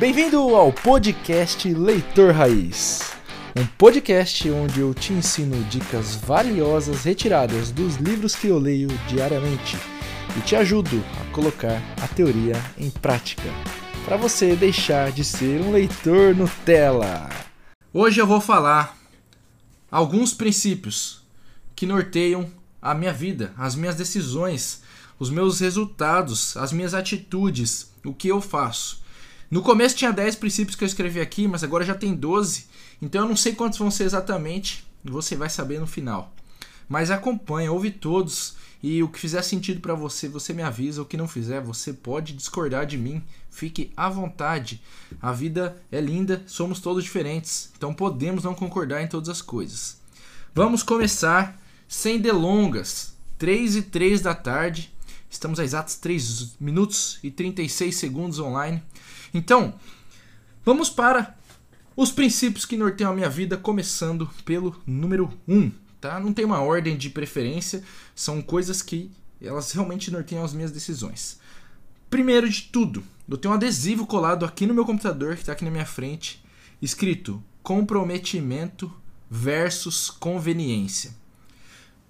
Bem-vindo ao podcast Leitor Raiz. Um podcast onde eu te ensino dicas valiosas retiradas dos livros que eu leio diariamente e te ajudo a colocar a teoria em prática, para você deixar de ser um leitor Nutella. Hoje eu vou falar alguns princípios que norteiam a minha vida, as minhas decisões, os meus resultados, as minhas atitudes, o que eu faço. No começo tinha 10 princípios que eu escrevi aqui, mas agora já tem 12. Então eu não sei quantos vão ser exatamente, você vai saber no final. Mas acompanha, ouve todos e o que fizer sentido para você, você me avisa. O que não fizer, você pode discordar de mim. Fique à vontade. A vida é linda, somos todos diferentes, então podemos não concordar em todas as coisas. Vamos começar sem delongas. 3 e 3 da tarde. Estamos a exatos 3 minutos e 36 segundos online. Então, vamos para os princípios que norteiam a minha vida, começando pelo número 1. Tá? Não tem uma ordem de preferência, são coisas que elas realmente norteiam as minhas decisões. Primeiro de tudo, eu tenho um adesivo colado aqui no meu computador, que está aqui na minha frente, escrito comprometimento versus conveniência.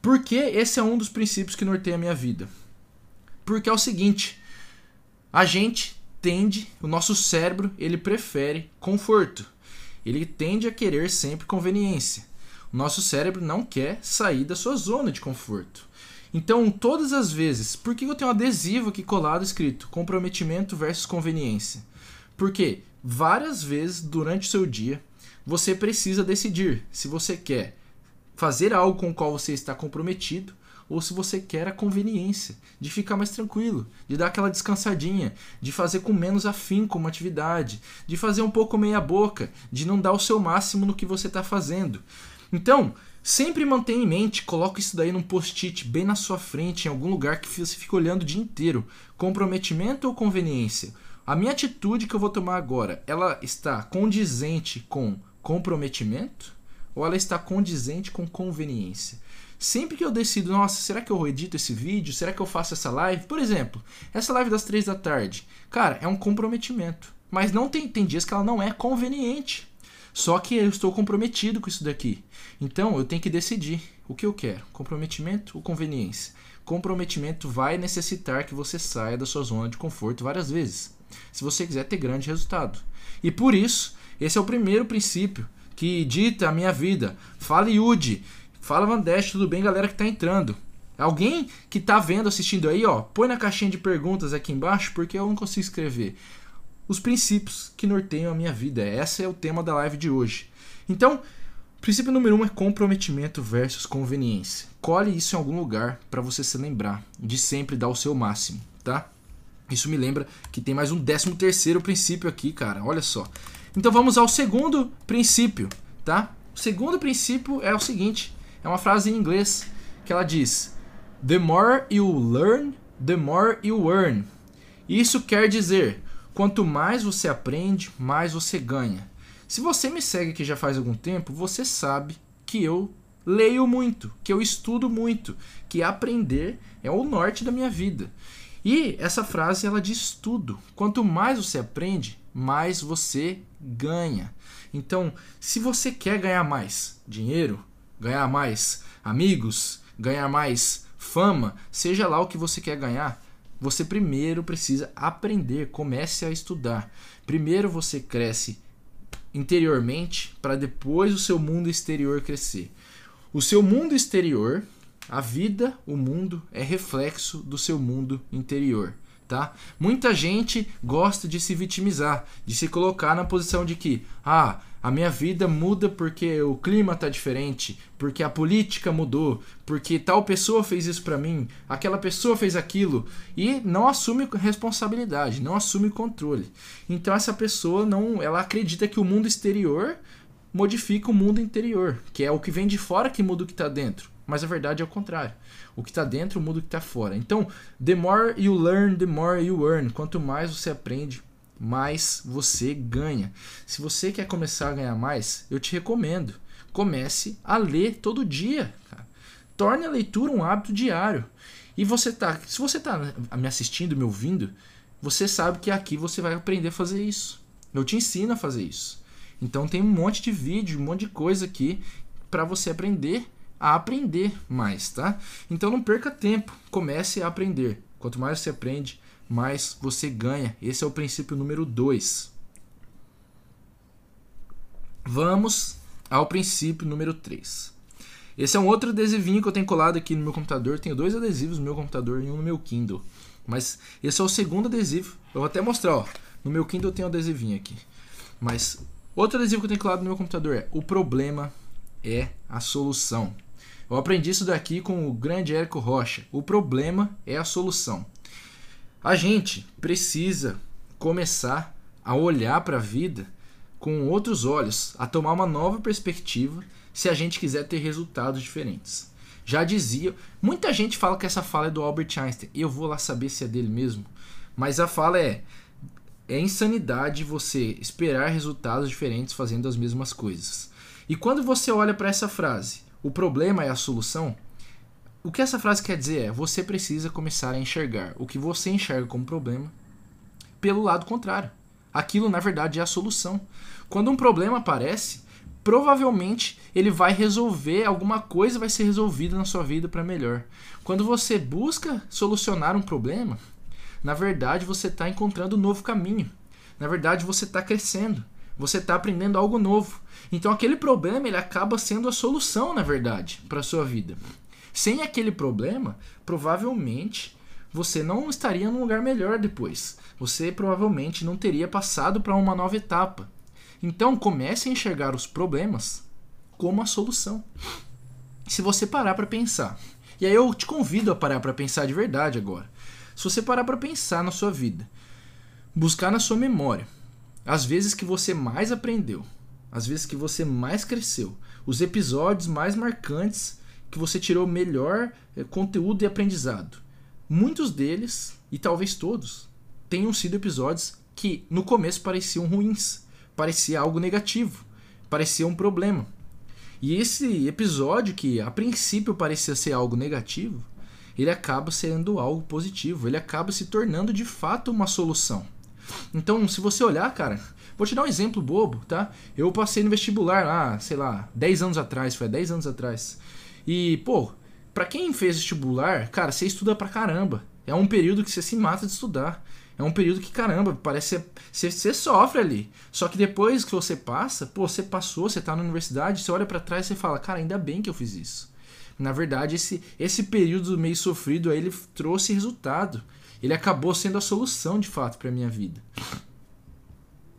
Por que esse é um dos princípios que norteia a minha vida? Porque é o seguinte, a gente tende, o nosso cérebro, ele prefere conforto. Ele tende a querer sempre conveniência. O nosso cérebro não quer sair da sua zona de conforto. Então, todas as vezes, por que eu tenho um adesivo aqui colado escrito comprometimento versus conveniência? Porque várias vezes durante o seu dia você precisa decidir se você quer fazer algo com o qual você está comprometido ou se você quer a conveniência de ficar mais tranquilo, de dar aquela descansadinha, de fazer com menos afinco uma atividade, de fazer um pouco meia boca, de não dar o seu máximo no que você está fazendo. Então, sempre mantenha em mente, coloque isso daí num post-it bem na sua frente, em algum lugar que você fica olhando o dia inteiro. Comprometimento ou conveniência? A minha atitude que eu vou tomar agora, ela está condizente com comprometimento ou ela está condizente com conveniência? Sempre que eu decido, nossa, será que eu edito esse vídeo? Será que eu faço essa live? Por exemplo, essa live das três da tarde, cara, é um comprometimento. Mas não tem, tem dias que ela não é conveniente. Só que eu estou comprometido com isso daqui. Então eu tenho que decidir o que eu quero: comprometimento ou conveniência. Comprometimento vai necessitar que você saia da sua zona de conforto várias vezes, se você quiser ter grande resultado. E por isso, esse é o primeiro princípio que dita a minha vida. Fala Yudi, fala Vandesh, tudo bem, galera que tá entrando. Alguém que tá vendo, assistindo aí, ó, põe na caixinha de perguntas aqui embaixo, porque eu não consigo escrever. Os princípios que norteiam a minha vida. Esse é o tema da live de hoje. Então, princípio número um é comprometimento versus conveniência. Colhe isso em algum lugar para você se lembrar de sempre dar o seu máximo, tá? Isso me lembra que tem mais um décimo terceiro princípio aqui, cara. Olha só. Então vamos ao segundo princípio, tá? O segundo princípio é o seguinte, é uma frase em inglês que ela diz: The more you learn, the more you earn. Isso quer dizer, quanto mais você aprende, mais você ganha. Se você me segue aqui já faz algum tempo, você sabe que eu leio muito, que eu estudo muito, que aprender é o norte da minha vida. E essa frase ela diz tudo. Quanto mais você aprende, mais você ganha. Então, se você quer ganhar mais dinheiro, ganhar mais amigos, ganhar mais fama, seja lá o que você quer ganhar, você primeiro precisa aprender, comece a estudar. Primeiro você cresce interiormente para depois o seu mundo exterior crescer. O seu mundo exterior, a vida, o mundo é reflexo do seu mundo interior tá? Muita gente gosta de se vitimizar, de se colocar na posição de que, ah, a minha vida muda porque o clima tá diferente, porque a política mudou, porque tal pessoa fez isso para mim, aquela pessoa fez aquilo e não assume responsabilidade, não assume controle. Então essa pessoa não, ela acredita que o mundo exterior modifica o mundo interior, que é o que vem de fora que muda o que está dentro. Mas a verdade é o contrário. O que está dentro muda o que está fora. Então, the more you learn, the more you earn. Quanto mais você aprende, mais você ganha. Se você quer começar a ganhar mais, eu te recomendo. Comece a ler todo dia. Cara. Torne a leitura um hábito diário. E você tá, se você está me assistindo, me ouvindo, você sabe que aqui você vai aprender a fazer isso. Eu te ensino a fazer isso. Então tem um monte de vídeo, um monte de coisa aqui para você aprender a aprender mais, tá? Então não perca tempo, comece a aprender. Quanto mais você aprende, mais você ganha. Esse é o princípio número 2. Vamos ao princípio número 3. Esse é um outro adesivinho que eu tenho colado aqui no meu computador. Tenho dois adesivos no meu computador e um no meu Kindle. Mas esse é o segundo adesivo. Eu vou até mostrar, ó. No meu Kindle eu tenho um adesivinho aqui. Mas outro adesivo que eu tenho colado no meu computador é o problema é a solução. Eu aprendi isso daqui com o grande Érico Rocha. O problema é a solução. A gente precisa começar a olhar para a vida com outros olhos, a tomar uma nova perspectiva se a gente quiser ter resultados diferentes. Já dizia, muita gente fala que essa fala é do Albert Einstein. Eu vou lá saber se é dele mesmo. Mas a fala é: é insanidade você esperar resultados diferentes fazendo as mesmas coisas. E quando você olha para essa frase, o problema é a solução. O que essa frase quer dizer é: você precisa começar a enxergar o que você enxerga como problema pelo lado contrário. Aquilo, na verdade, é a solução. Quando um problema aparece, provavelmente ele vai resolver alguma coisa vai ser resolvida na sua vida para melhor. Quando você busca solucionar um problema, na verdade você está encontrando um novo caminho. Na verdade você está crescendo. Você está aprendendo algo novo. Então aquele problema ele acaba sendo a solução, na verdade, para sua vida. Sem aquele problema, provavelmente você não estaria num lugar melhor depois. Você provavelmente não teria passado para uma nova etapa. Então comece a enxergar os problemas como a solução. Se você parar para pensar, e aí eu te convido a parar para pensar de verdade agora. Se você parar para pensar na sua vida, buscar na sua memória as vezes que você mais aprendeu, as vezes que você mais cresceu, os episódios mais marcantes que você tirou melhor eh, conteúdo e aprendizado. Muitos deles, e talvez todos, tenham sido episódios que no começo pareciam ruins, parecia algo negativo, parecia um problema. E esse episódio, que a princípio parecia ser algo negativo, ele acaba sendo algo positivo, ele acaba se tornando de fato uma solução. Então, se você olhar, cara, vou te dar um exemplo bobo, tá? Eu passei no vestibular lá, sei lá, 10 anos atrás, foi 10 anos atrás. E, pô, pra quem fez vestibular, cara, você estuda pra caramba. É um período que você se mata de estudar. É um período que, caramba, parece você, você sofre ali. Só que depois que você passa, pô, você passou, você tá na universidade, você olha para trás e fala, cara, ainda bem que eu fiz isso. Na verdade, esse, esse período meio sofrido aí, ele trouxe resultado. Ele acabou sendo a solução, de fato, para minha vida.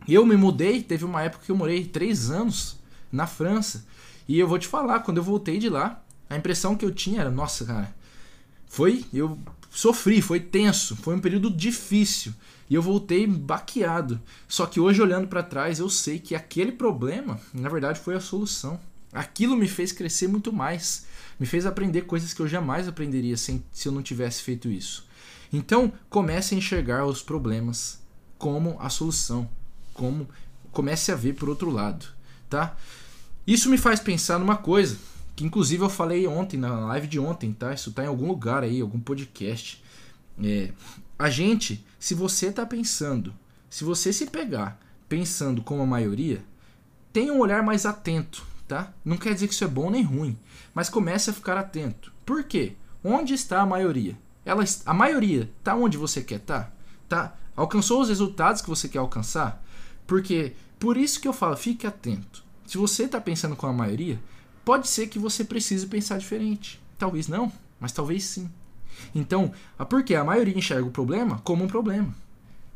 Eu me mudei, teve uma época que eu morei três anos na França. E eu vou te falar, quando eu voltei de lá, a impressão que eu tinha era, nossa, cara, foi, eu sofri, foi tenso, foi um período difícil e eu voltei baqueado. Só que hoje olhando para trás, eu sei que aquele problema, na verdade, foi a solução. Aquilo me fez crescer muito mais, me fez aprender coisas que eu jamais aprenderia sem, se eu não tivesse feito isso. Então, comece a enxergar os problemas como a solução, como comece a ver por outro lado, tá? Isso me faz pensar numa coisa que inclusive eu falei ontem, na live de ontem, tá? Isso tá em algum lugar aí, algum podcast. É, a gente, se você tá pensando, se você se pegar pensando como a maioria, tenha um olhar mais atento, tá? Não quer dizer que isso é bom nem ruim, mas comece a ficar atento. Por quê? Onde está a maioria? Ela, a maioria tá onde você quer tá? Tá? Alcançou os resultados que você quer alcançar? Porque por isso que eu falo, fique atento. Se você está pensando com a maioria, Pode ser que você precise pensar diferente. Talvez não, mas talvez sim. Então, porque a maioria enxerga o problema como um problema.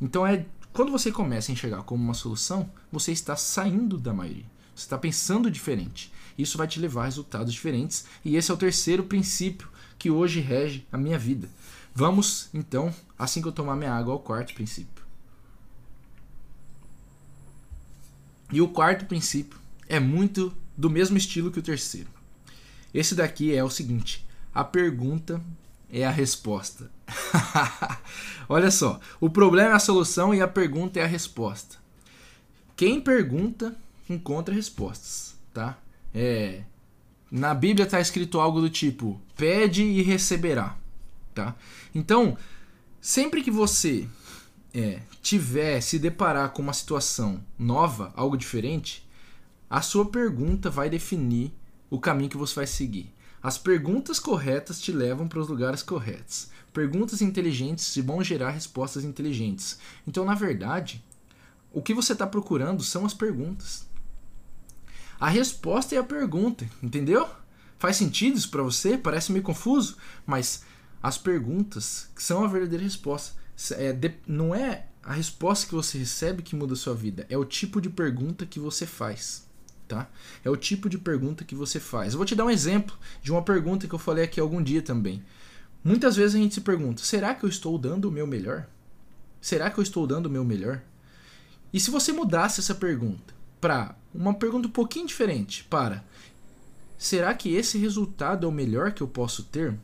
Então é quando você começa a enxergar como uma solução, você está saindo da maioria. Você está pensando diferente. Isso vai te levar a resultados diferentes. E esse é o terceiro princípio que hoje rege a minha vida. Vamos, então, assim que eu tomar minha água, ao quarto princípio. E o quarto princípio é muito do mesmo estilo que o terceiro. Esse daqui é o seguinte: a pergunta é a resposta. Olha só, o problema é a solução e a pergunta é a resposta. Quem pergunta encontra respostas, tá? É, na Bíblia está escrito algo do tipo: pede e receberá, tá? Então, sempre que você é, tiver se deparar com uma situação nova, algo diferente, a sua pergunta vai definir o caminho que você vai seguir. As perguntas corretas te levam para os lugares corretos. Perguntas inteligentes vão gerar respostas inteligentes. Então, na verdade, o que você está procurando são as perguntas. A resposta é a pergunta, entendeu? Faz sentido isso para você? Parece meio confuso, mas as perguntas são a verdadeira resposta. É, de, não é a resposta que você recebe que muda a sua vida, é o tipo de pergunta que você faz. Tá? É o tipo de pergunta que você faz. Eu vou te dar um exemplo de uma pergunta que eu falei aqui algum dia também. Muitas vezes a gente se pergunta: será que eu estou dando o meu melhor? Será que eu estou dando o meu melhor? E se você mudasse essa pergunta para uma pergunta um pouquinho diferente, para será que esse resultado é o melhor que eu posso ter?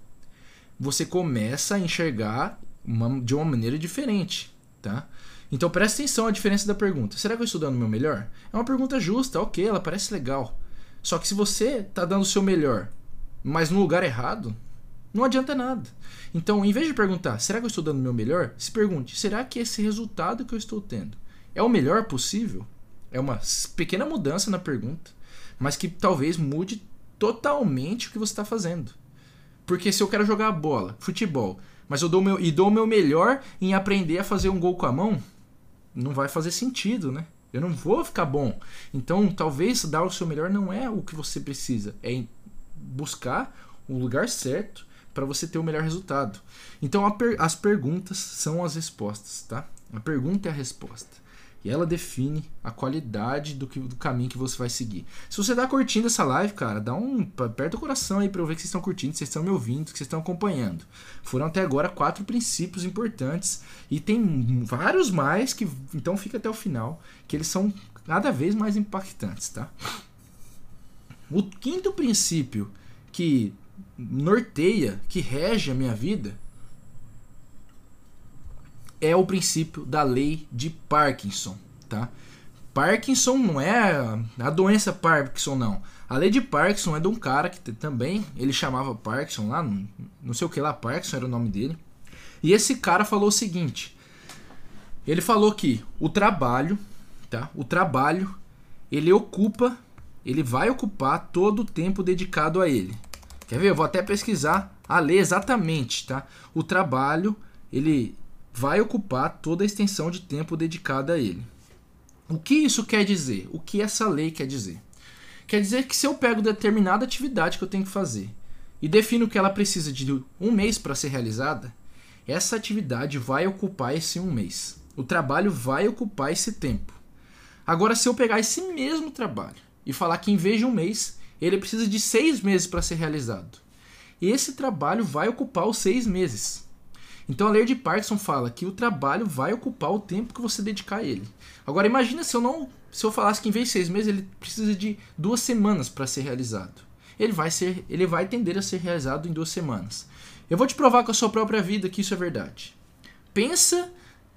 Você começa a enxergar uma, de uma maneira diferente, tá? Então preste atenção à diferença da pergunta. Será que eu estou dando o meu melhor? É uma pergunta justa, ok, ela parece legal. Só que se você está dando o seu melhor, mas no lugar errado, não adianta nada. Então, em vez de perguntar, será que eu estou dando o meu melhor? Se pergunte, será que esse resultado que eu estou tendo é o melhor possível? É uma pequena mudança na pergunta, mas que talvez mude totalmente o que você está fazendo. Porque se eu quero jogar bola, futebol, mas eu dou meu, e dou o meu melhor em aprender a fazer um gol com a mão, não vai fazer sentido, né? Eu não vou ficar bom. Então, talvez dar o seu melhor não é o que você precisa, é buscar o lugar certo para você ter o melhor resultado. Então, per as perguntas são as respostas, tá? A pergunta é a resposta. E ela define a qualidade do, que, do caminho que você vai seguir. Se você está curtindo essa live, cara, dá um. Aperta o coração aí para eu ver que vocês estão curtindo, que vocês estão me ouvindo, que vocês estão acompanhando. Foram até agora quatro princípios importantes. E tem vários mais que. Então fica até o final. Que eles são cada vez mais impactantes, tá? O quinto princípio que norteia, que rege a minha vida, é o princípio da lei de Parkinson, tá? Parkinson não é a doença Parkinson, não. A lei de Parkinson é de um cara que também, ele chamava Parkinson lá, não sei o que lá, Parkinson era o nome dele. E esse cara falou o seguinte: ele falou que o trabalho, tá? O trabalho, ele ocupa, ele vai ocupar todo o tempo dedicado a ele. Quer ver? Eu vou até pesquisar a lei exatamente, tá? O trabalho, ele vai ocupar toda a extensão de tempo dedicada a ele. O que isso quer dizer? O que essa lei quer dizer? Quer dizer que se eu pego determinada atividade que eu tenho que fazer e defino que ela precisa de um mês para ser realizada, essa atividade vai ocupar esse um mês. O trabalho vai ocupar esse tempo. Agora, se eu pegar esse mesmo trabalho e falar que em vez de um mês, ele precisa de seis meses para ser realizado, esse trabalho vai ocupar os seis meses. Então a lei de Parkinson fala que o trabalho vai ocupar o tempo que você dedicar a ele. Agora imagina se eu não, se eu falasse que em vez de seis meses ele precisa de duas semanas para ser realizado. Ele vai ser, ele vai tender a ser realizado em duas semanas. Eu vou te provar com a sua própria vida que isso é verdade. Pensa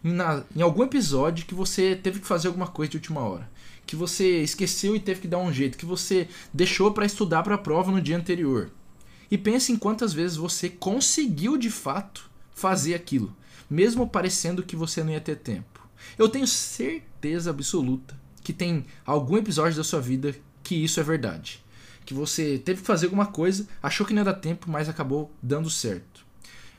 na, em algum episódio que você teve que fazer alguma coisa de última hora, que você esqueceu e teve que dar um jeito, que você deixou para estudar para a prova no dia anterior. E pense em quantas vezes você conseguiu de fato fazer aquilo, mesmo parecendo que você não ia ter tempo. Eu tenho certeza absoluta que tem algum episódio da sua vida que isso é verdade. Que você teve que fazer alguma coisa, achou que não ia dar tempo, mas acabou dando certo.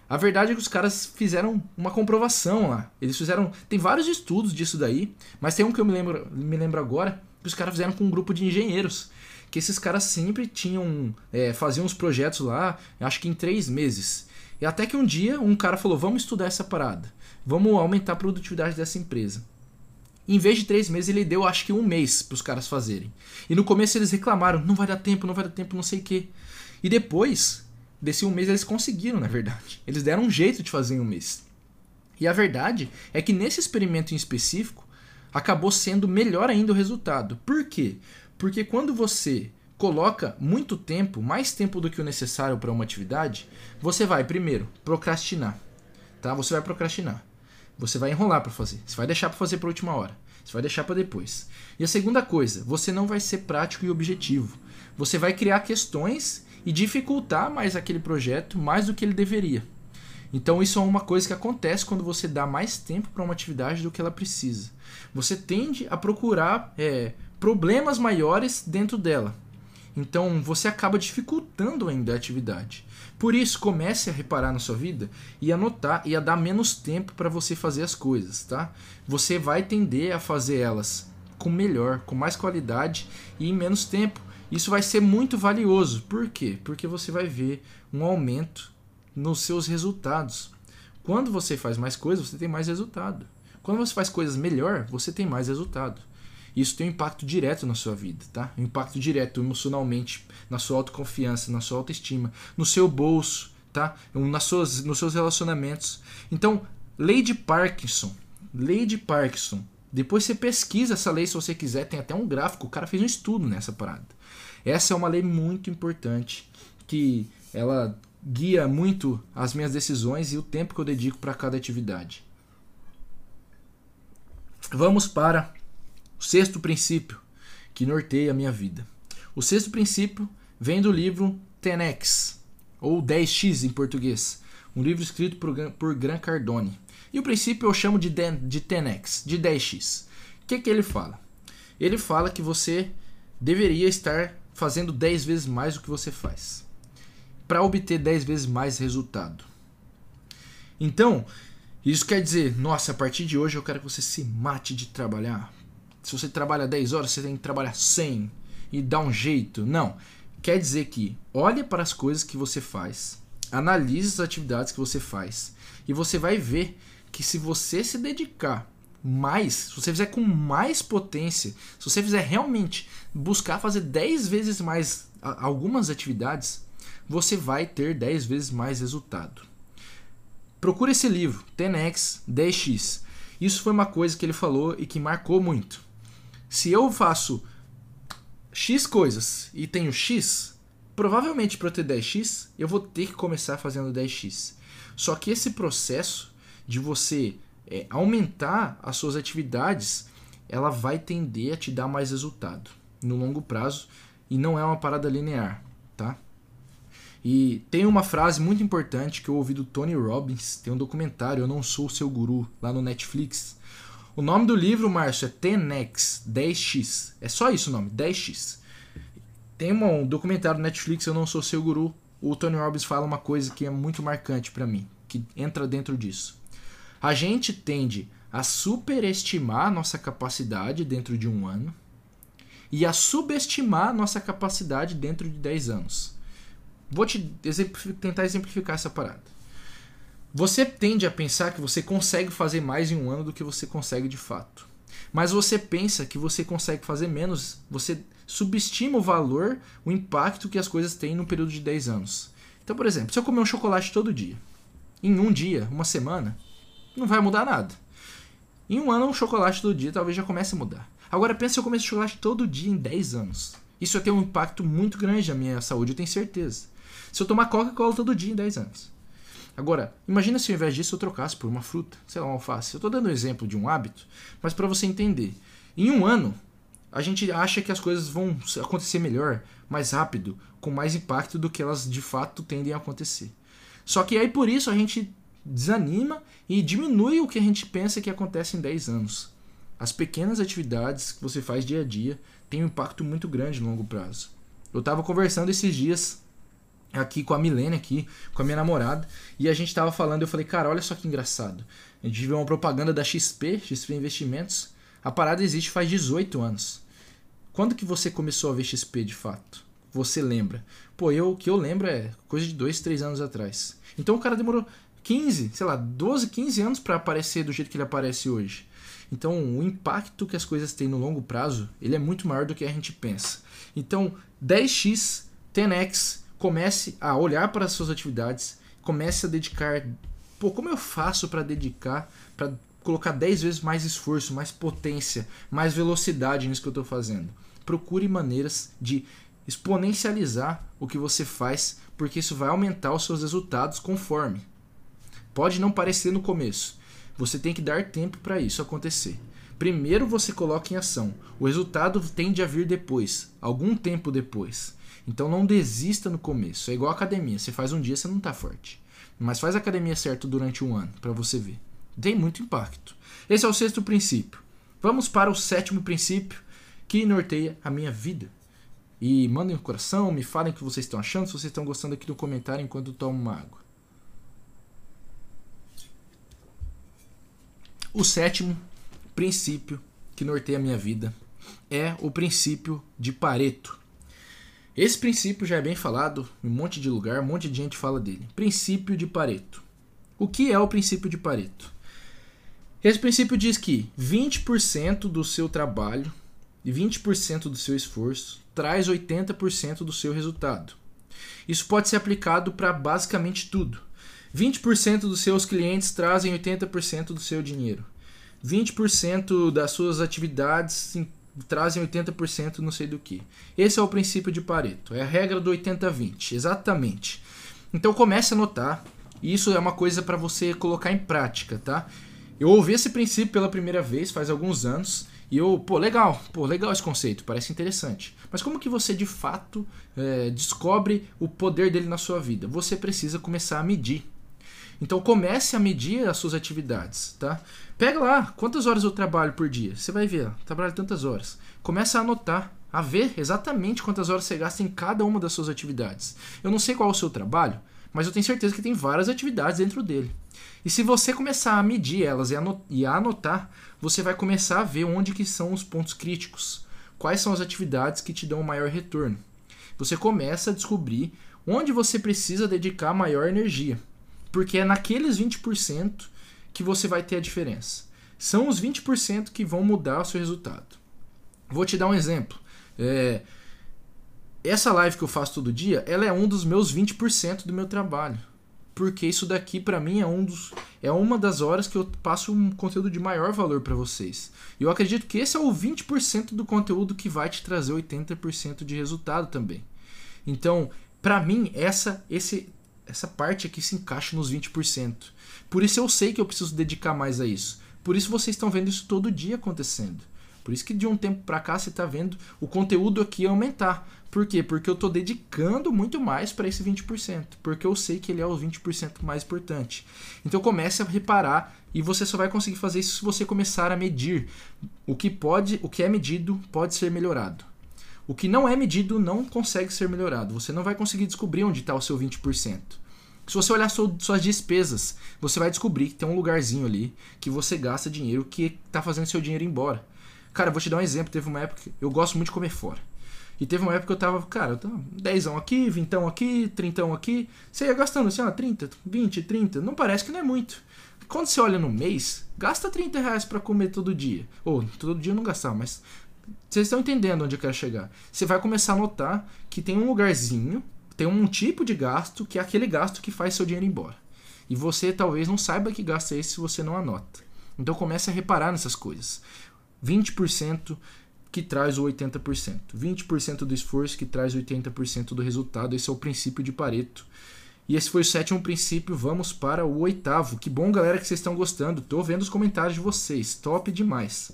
A verdade é que os caras fizeram uma comprovação lá. Eles fizeram. Tem vários estudos disso daí, mas tem um que eu me lembro, me lembro agora, que os caras fizeram com um grupo de engenheiros. Que esses caras sempre tinham. É, faziam uns projetos lá, acho que em três meses. E até que um dia um cara falou: vamos estudar essa parada, vamos aumentar a produtividade dessa empresa. Em vez de três meses, ele deu acho que um mês para os caras fazerem. E no começo eles reclamaram: não vai dar tempo, não vai dar tempo, não sei o quê. E depois desse um mês eles conseguiram, na verdade. Eles deram um jeito de fazer em um mês. E a verdade é que nesse experimento em específico acabou sendo melhor ainda o resultado. Por quê? Porque quando você coloca muito tempo, mais tempo do que o necessário para uma atividade, você vai primeiro procrastinar, tá? Você vai procrastinar. Você vai enrolar para fazer. Você vai deixar para fazer para última hora. Você vai deixar para depois. E a segunda coisa, você não vai ser prático e objetivo. Você vai criar questões e dificultar mais aquele projeto mais do que ele deveria. Então isso é uma coisa que acontece quando você dá mais tempo para uma atividade do que ela precisa. Você tende a procurar é, problemas maiores dentro dela. Então você acaba dificultando ainda a atividade. Por isso, comece a reparar na sua vida e a notar e a dar menos tempo para você fazer as coisas, tá? Você vai tender a fazer elas com melhor, com mais qualidade e em menos tempo. Isso vai ser muito valioso. Por quê? Porque você vai ver um aumento nos seus resultados. Quando você faz mais coisas, você tem mais resultado. Quando você faz coisas melhor, você tem mais resultado. Isso tem um impacto direto na sua vida, tá? Um impacto direto emocionalmente, na sua autoconfiança, na sua autoestima, no seu bolso, tá? Nas suas, nos seus relacionamentos. Então, lei de Parkinson. Lei de Parkinson. Depois você pesquisa essa lei se você quiser, tem até um gráfico, o cara fez um estudo nessa parada. Essa é uma lei muito importante que ela guia muito as minhas decisões e o tempo que eu dedico para cada atividade. Vamos para o sexto princípio que norteia a minha vida. O sexto princípio vem do livro 10x, ou 10x em português, um livro escrito por, por Grant Cardone. E o princípio eu chamo de, de 10x, de 10x. O que, que ele fala? Ele fala que você deveria estar fazendo 10 vezes mais do que você faz para obter 10 vezes mais resultado. Então, isso quer dizer, nossa, a partir de hoje eu quero que você se mate de trabalhar. Se você trabalha 10 horas, você tem que trabalhar 100 e dar um jeito. Não. Quer dizer que olhe para as coisas que você faz, analise as atividades que você faz e você vai ver que se você se dedicar mais, se você fizer com mais potência, se você fizer realmente buscar fazer 10 vezes mais algumas atividades, você vai ter 10 vezes mais resultado. Procure esse livro, 10x, 10x. Isso foi uma coisa que ele falou e que marcou muito. Se eu faço x coisas e tenho x, provavelmente para eu ter 10x, eu vou ter que começar fazendo 10x. Só que esse processo de você é, aumentar as suas atividades, ela vai tender a te dar mais resultado no longo prazo e não é uma parada linear, tá? E tem uma frase muito importante que eu ouvi do Tony Robbins, tem um documentário, Eu Não Sou Seu Guru, lá no Netflix. O nome do livro, Márcio, é 10x, 10x. É só isso o nome, 10x. Tem um documentário no Netflix, Eu Não Sou Seu Guru. O Tony Robbins fala uma coisa que é muito marcante para mim, que entra dentro disso. A gente tende a superestimar nossa capacidade dentro de um ano e a subestimar nossa capacidade dentro de 10 anos. Vou te tentar exemplificar essa parada. Você tende a pensar que você consegue fazer mais em um ano do que você consegue de fato. Mas você pensa que você consegue fazer menos, você subestima o valor, o impacto que as coisas têm no período de 10 anos. Então, por exemplo, se eu comer um chocolate todo dia, em um dia, uma semana, não vai mudar nada. Em um ano, um chocolate todo dia talvez já comece a mudar. Agora, pensa se eu comer chocolate todo dia em 10 anos. Isso vai ter um impacto muito grande na minha saúde, eu tenho certeza se eu tomar Coca-Cola todo dia em 10 anos. Agora, imagina se ao invés disso eu trocasse por uma fruta, sei lá, uma alface. Eu estou dando um exemplo de um hábito, mas para você entender. Em um ano, a gente acha que as coisas vão acontecer melhor, mais rápido, com mais impacto do que elas de fato tendem a acontecer. Só que aí por isso a gente desanima e diminui o que a gente pensa que acontece em 10 anos. As pequenas atividades que você faz dia a dia têm um impacto muito grande no longo prazo. Eu estava conversando esses dias aqui com a Milene aqui, com a minha namorada, e a gente tava falando, eu falei, cara, olha só que engraçado. A gente viu uma propaganda da XP, XP Investimentos. A parada existe faz 18 anos. Quando que você começou a ver XP de fato? Você lembra? Pô, eu o que eu lembro é coisa de 2, 3 anos atrás. Então o cara demorou 15, sei lá, 12, 15 anos para aparecer do jeito que ele aparece hoje. Então, o impacto que as coisas têm no longo prazo, ele é muito maior do que a gente pensa. Então, 10x, 10x comece a olhar para as suas atividades, comece a dedicar. Pô, como eu faço para dedicar, para colocar 10 vezes mais esforço, mais potência, mais velocidade nisso que eu estou fazendo? Procure maneiras de exponencializar o que você faz, porque isso vai aumentar os seus resultados conforme. Pode não parecer no começo. Você tem que dar tempo para isso acontecer. Primeiro você coloca em ação. O resultado tende a vir depois, algum tempo depois. Então não desista no começo. É igual academia. Você faz um dia, você não está forte. Mas faz academia certo durante um ano para você ver. Tem muito impacto. Esse é o sexto princípio. Vamos para o sétimo princípio que norteia a minha vida. E mandem um coração, me falem o que vocês estão achando, se vocês estão gostando aqui no comentário enquanto eu tomo uma água. O sétimo princípio que norteia a minha vida é o princípio de Pareto. Esse princípio já é bem falado em um monte de lugar, um monte de gente fala dele. Princípio de Pareto. O que é o princípio de Pareto? Esse princípio diz que 20% do seu trabalho e 20% do seu esforço traz 80% do seu resultado. Isso pode ser aplicado para basicamente tudo. 20% dos seus clientes trazem 80% do seu dinheiro. 20% das suas atividades trazem 80% não sei do que. Esse é o princípio de Pareto, é a regra do 80-20, exatamente. Então comece a notar, isso é uma coisa para você colocar em prática, tá? Eu ouvi esse princípio pela primeira vez faz alguns anos e eu, pô, legal, pô, legal esse conceito, parece interessante. Mas como que você de fato é, descobre o poder dele na sua vida? Você precisa começar a medir. Então comece a medir as suas atividades, tá? Pega lá, quantas horas eu trabalho por dia? Você vai ver, trabalho tantas horas. Começa a anotar, a ver exatamente quantas horas você gasta em cada uma das suas atividades. Eu não sei qual é o seu trabalho, mas eu tenho certeza que tem várias atividades dentro dele. E se você começar a medir elas e a anotar, você vai começar a ver onde que são os pontos críticos. Quais são as atividades que te dão o maior retorno. Você começa a descobrir onde você precisa dedicar maior energia. Porque é naqueles 20% que você vai ter a diferença. São os 20% que vão mudar o seu resultado. Vou te dar um exemplo. É, essa live que eu faço todo dia, ela é um dos meus 20% do meu trabalho porque isso daqui para mim é um dos é uma das horas que eu passo um conteúdo de maior valor para vocês. E eu acredito que esse é o 20% do conteúdo que vai te trazer 80% de resultado também. Então, para mim essa esse essa parte aqui se encaixa nos 20%. Por isso eu sei que eu preciso dedicar mais a isso. Por isso vocês estão vendo isso todo dia acontecendo. Por isso que de um tempo para cá você está vendo o conteúdo aqui aumentar. Por quê? Porque eu estou dedicando muito mais para esse 20%, porque eu sei que ele é o 20% mais importante. Então comece a reparar e você só vai conseguir fazer isso se você começar a medir. O que pode, o que é medido pode ser melhorado. O que não é medido não consegue ser melhorado. Você não vai conseguir descobrir onde está o seu 20%. Se você olhar suas despesas, você vai descobrir que tem um lugarzinho ali que você gasta dinheiro que está fazendo seu dinheiro ir embora. Cara, vou te dar um exemplo. Teve uma época. Eu gosto muito de comer fora. E teve uma época que eu tava, cara, eu tava 10 aqui, 20 aqui, 30 aqui. Você ia gastando assim, ó, 30, 20, 30. Não parece que não é muito. Quando você olha no mês, gasta 30 reais pra comer todo dia. Ou, todo dia eu não gastava, mas vocês estão entendendo onde eu quero chegar. Você vai começar a notar que tem um lugarzinho, tem um tipo de gasto que é aquele gasto que faz seu dinheiro embora. E você talvez não saiba que gasta esse se você não anota. Então comece a reparar nessas coisas. 20% que traz o 80%. 20% do esforço que traz 80% do resultado. Esse é o princípio de Pareto. E esse foi o sétimo princípio. Vamos para o oitavo. Que bom, galera, que vocês estão gostando. Tô vendo os comentários de vocês. Top demais.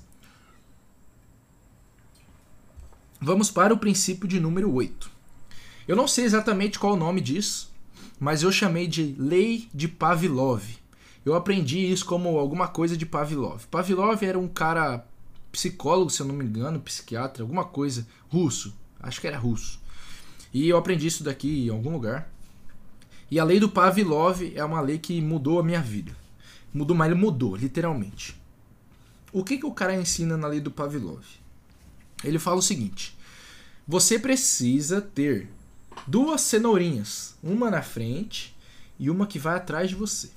Vamos para o princípio de número 8. Eu não sei exatamente qual o nome disso, mas eu chamei de lei de Pavlov. Eu aprendi isso como alguma coisa de Pavlov. Pavlov era um cara psicólogo, se eu não me engano, psiquiatra, alguma coisa, russo. Acho que era russo. E eu aprendi isso daqui em algum lugar. E a lei do Pavlov é uma lei que mudou a minha vida. Mudou, mas ele mudou, literalmente. O que, que o cara ensina na lei do Pavlov? Ele fala o seguinte: você precisa ter duas cenourinhas, uma na frente e uma que vai atrás de você.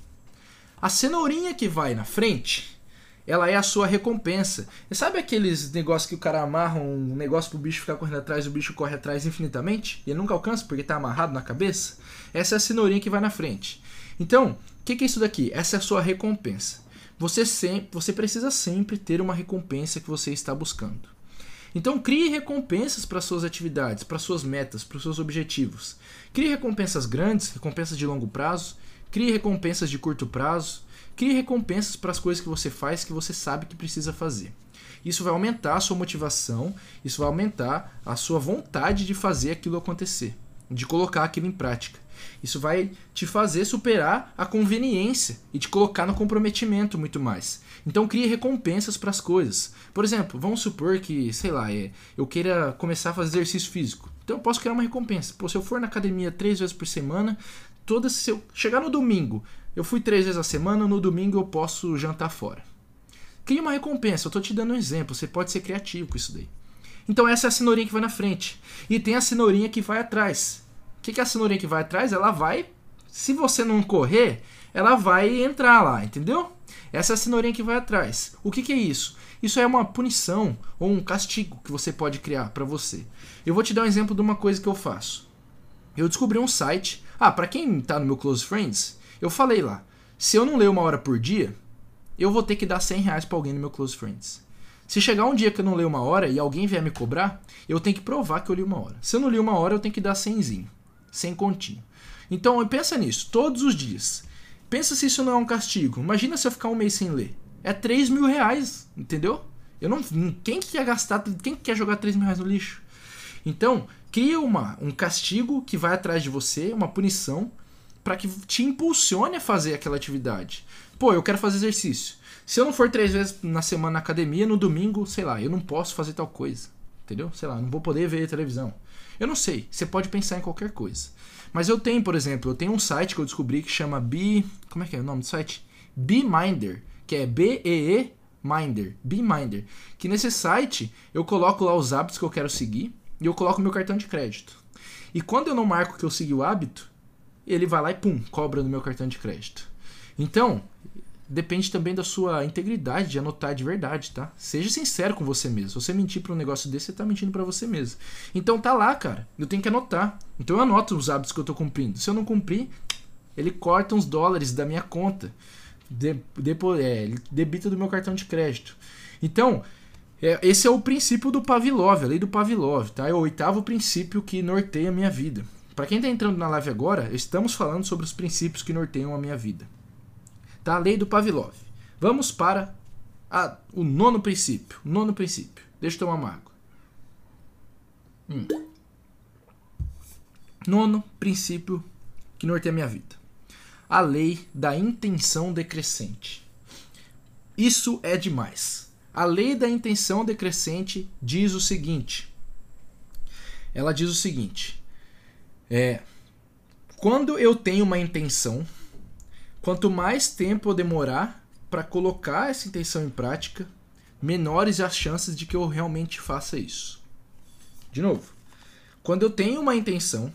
A cenourinha que vai na frente ela é a sua recompensa. E sabe aqueles negócios que o cara amarra um negócio pro bicho ficar correndo atrás o bicho corre atrás infinitamente? E ele nunca alcança porque tá amarrado na cabeça? Essa é a cenourinha que vai na frente. Então, o que, que é isso daqui? Essa é a sua recompensa. Você, sempre, você precisa sempre ter uma recompensa que você está buscando. Então, crie recompensas para suas atividades, para suas metas, para os seus objetivos. Crie recompensas grandes, recompensas de longo prazo, crie recompensas de curto prazo, Crie recompensas para as coisas que você faz que você sabe que precisa fazer. Isso vai aumentar a sua motivação, isso vai aumentar a sua vontade de fazer aquilo acontecer. de colocar aquilo em prática. Isso vai te fazer superar a conveniência e te colocar no comprometimento muito mais. Então crie recompensas para as coisas. Por exemplo, vamos supor que, sei lá, é, eu queira começar a fazer exercício físico. Então eu posso criar uma recompensa. Pô, se eu for na academia três vezes por semana, todas se eu chegar no domingo, eu fui três vezes a semana, no domingo eu posso jantar fora. Crie uma recompensa. Eu estou te dando um exemplo. Você pode ser criativo com isso daí. Então essa é a cenourinha que vai na frente. E tem a cenourinha que vai atrás. O que, que é a cenourinha que vai atrás? Ela vai. Se você não correr, ela vai entrar lá, entendeu? Essa é a cenourinha que vai atrás. O que, que é isso? Isso é uma punição ou um castigo que você pode criar para você. Eu vou te dar um exemplo de uma coisa que eu faço. Eu descobri um site. Ah, para quem tá no meu Close Friends, eu falei lá. Se eu não ler uma hora por dia, eu vou ter que dar 100 reais pra alguém no meu Close Friends. Se chegar um dia que eu não leio uma hora e alguém vier me cobrar, eu tenho que provar que eu li uma hora. Se eu não li uma hora, eu tenho que dar 100zinho. 100 continho. Então, pensa nisso, todos os dias. Pensa se isso não é um castigo. Imagina se eu ficar um mês sem ler. É 3 mil reais, entendeu? Eu não, quem que quer gastar, quem que quer jogar 3 mil reais no lixo? Então, cria uma, um castigo que vai atrás de você, uma punição, para que te impulsione a fazer aquela atividade. Pô, eu quero fazer exercício. Se eu não for três vezes na semana na academia, no domingo, sei lá, eu não posso fazer tal coisa. Entendeu? Sei lá, não vou poder ver televisão. Eu não sei. Você pode pensar em qualquer coisa. Mas eu tenho, por exemplo, eu tenho um site que eu descobri que chama B. Como é que é o nome do site? B-Minder. Que é B-E-E Minder. B-Minder. Que nesse site eu coloco lá os hábitos que eu quero seguir e eu coloco meu cartão de crédito. E quando eu não marco que eu segui o hábito, ele vai lá e pum, cobra no meu cartão de crédito. Então, depende também da sua integridade de anotar de verdade, tá? Seja sincero com você mesmo. Se você mentir para um negócio desse, você tá mentindo para você mesmo. Então tá lá, cara. Eu tenho que anotar. Então eu anoto os hábitos que eu tô cumprindo. Se eu não cumprir, ele corta uns dólares da minha conta. De, depois, é, ele debita do meu cartão de crédito. Então, é, esse é o princípio do Pavlov, a lei do Pavlov, tá? É o oitavo princípio que norteia a minha vida. Para quem está entrando na live agora, estamos falando sobre os princípios que norteiam a minha vida. A lei do Pavlov. Vamos para a, o nono princípio. Nono princípio. Deixa eu tomar uma água. Hum. Nono princípio que norteia minha vida. A lei da intenção decrescente. Isso é demais. A lei da intenção decrescente diz o seguinte. Ela diz o seguinte: é quando eu tenho uma intenção, Quanto mais tempo eu demorar para colocar essa intenção em prática, menores as chances de que eu realmente faça isso. De novo, quando eu tenho uma intenção,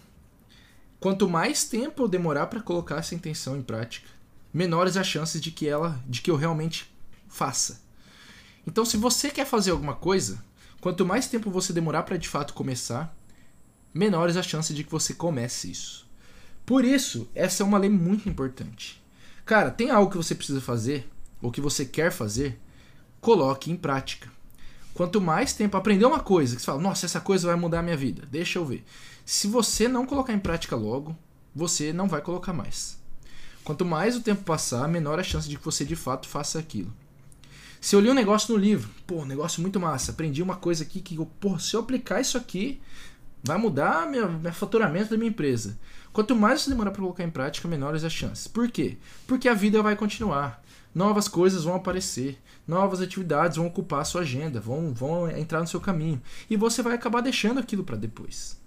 quanto mais tempo eu demorar para colocar essa intenção em prática, menores as chances de que ela, de que eu realmente faça. Então, se você quer fazer alguma coisa, quanto mais tempo você demorar para de fato começar, menores as chances de que você comece isso. Por isso, essa é uma lei muito importante. Cara, tem algo que você precisa fazer, ou que você quer fazer, coloque em prática. Quanto mais tempo aprender uma coisa, que você fala, nossa, essa coisa vai mudar a minha vida, deixa eu ver. Se você não colocar em prática logo, você não vai colocar mais. Quanto mais o tempo passar, menor a chance de que você de fato faça aquilo. Se eu li um negócio no livro, pô, um negócio muito massa, aprendi uma coisa aqui que, pô, se eu aplicar isso aqui, vai mudar meu, faturamento da minha empresa. Quanto mais você demorar para colocar em prática, menores as chances. Por quê? Porque a vida vai continuar. Novas coisas vão aparecer, novas atividades vão ocupar a sua agenda, vão, vão entrar no seu caminho. E você vai acabar deixando aquilo para depois.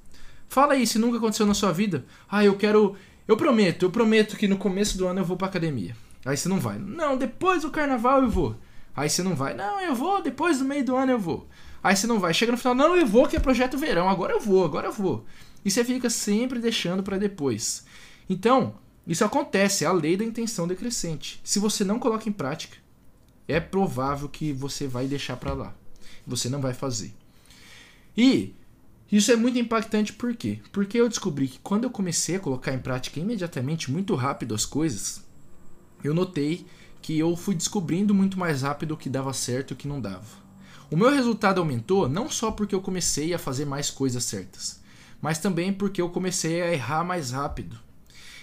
Fala aí se nunca aconteceu na sua vida. Ah, eu quero. Eu prometo, eu prometo que no começo do ano eu vou pra academia. Aí você não vai. Não, depois do carnaval eu vou. Aí você não vai. Não, eu vou, depois do meio do ano eu vou. Aí você não vai. Chega no final, não, eu vou, que é projeto verão. Agora eu vou, agora eu vou. E você fica sempre deixando para depois. Então, isso acontece, é a lei da intenção decrescente. Se você não coloca em prática, é provável que você vai deixar para lá. Você não vai fazer. E isso é muito impactante por quê? Porque eu descobri que quando eu comecei a colocar em prática imediatamente, muito rápido as coisas, eu notei que eu fui descobrindo muito mais rápido o que dava certo e o que não dava. O meu resultado aumentou não só porque eu comecei a fazer mais coisas certas, mas também porque eu comecei a errar mais rápido.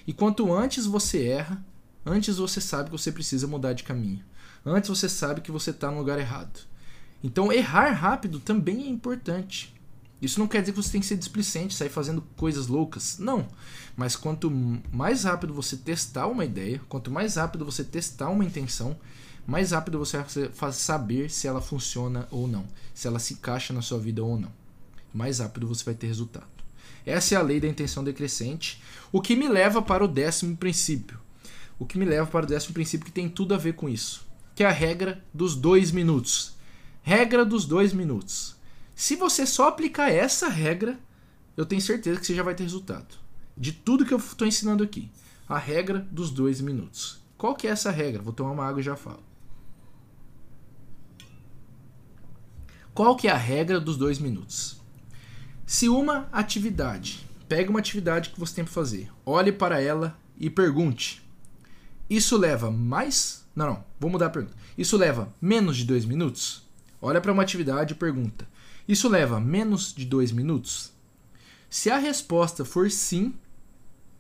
E quanto antes você erra, antes você sabe que você precisa mudar de caminho. Antes você sabe que você está no lugar errado. Então errar rápido também é importante. Isso não quer dizer que você tem que ser displicente, sair fazendo coisas loucas. Não. Mas quanto mais rápido você testar uma ideia, quanto mais rápido você testar uma intenção, mais rápido você vai saber se ela funciona ou não, se ela se encaixa na sua vida ou não. Mais rápido você vai ter resultado. Essa é a lei da intenção decrescente, o que me leva para o décimo princípio. O que me leva para o décimo princípio que tem tudo a ver com isso, que é a regra dos dois minutos. Regra dos dois minutos. Se você só aplicar essa regra, eu tenho certeza que você já vai ter resultado. De tudo que eu estou ensinando aqui. A regra dos dois minutos. Qual que é essa regra? Vou tomar uma água e já falo. Qual que é a regra dos dois minutos? Se uma atividade, pega uma atividade que você tem para fazer, olhe para ela e pergunte: Isso leva mais? Não, não, vou mudar a pergunta. Isso leva menos de dois minutos? Olha para uma atividade e pergunta: isso leva menos de dois minutos? Se a resposta for sim,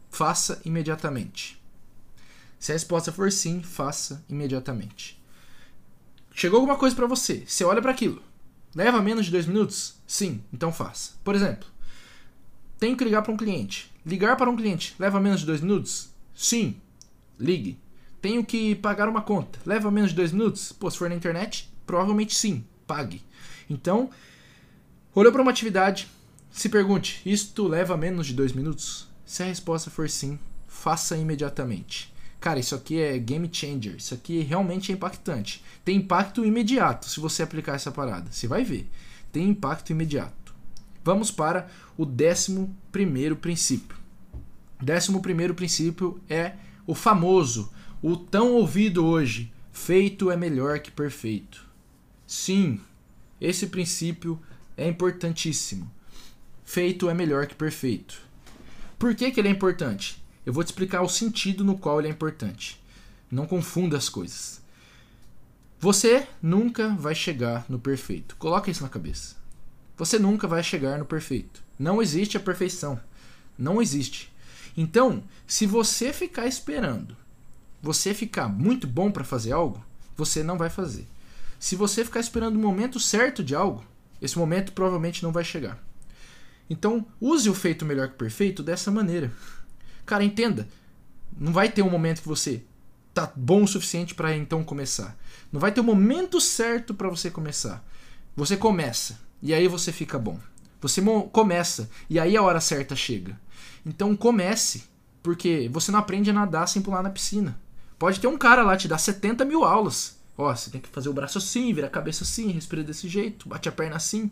faça imediatamente. Se a resposta for sim, faça imediatamente. Chegou alguma coisa para você, você olha para aquilo. Leva menos de dois minutos? Sim, então faça. Por exemplo, tenho que ligar para um cliente. Ligar para um cliente leva menos de dois minutos? Sim, ligue. Tenho que pagar uma conta. Leva menos de dois minutos? Pô, se for na internet, provavelmente sim, pague. Então, Olhou para uma atividade, se pergunte: isto leva menos de dois minutos? Se a resposta for sim, faça imediatamente. Cara, isso aqui é game changer. Isso aqui realmente é impactante. Tem impacto imediato se você aplicar essa parada. Você vai ver. Tem impacto imediato. Vamos para o décimo primeiro princípio. Décimo primeiro princípio é o famoso, o tão ouvido hoje: feito é melhor que perfeito. Sim, esse princípio é importantíssimo. Feito é melhor que perfeito. Por que, que ele é importante? Eu vou te explicar o sentido no qual ele é importante. Não confunda as coisas. Você nunca vai chegar no perfeito. Coloca isso na cabeça. Você nunca vai chegar no perfeito. Não existe a perfeição. Não existe. Então, se você ficar esperando, você ficar muito bom para fazer algo, você não vai fazer. Se você ficar esperando o momento certo de algo, esse momento provavelmente não vai chegar. Então, use o feito melhor que perfeito dessa maneira. Cara, entenda. Não vai ter um momento que você tá bom o suficiente para então começar. Não vai ter o um momento certo para você começar. Você começa e aí você fica bom. Você começa e aí a hora certa chega. Então comece, porque você não aprende a nadar sem pular na piscina. Pode ter um cara lá te dar 70 mil aulas. Ó, você tem que fazer o braço assim, vira a cabeça assim, respira desse jeito, bate a perna assim.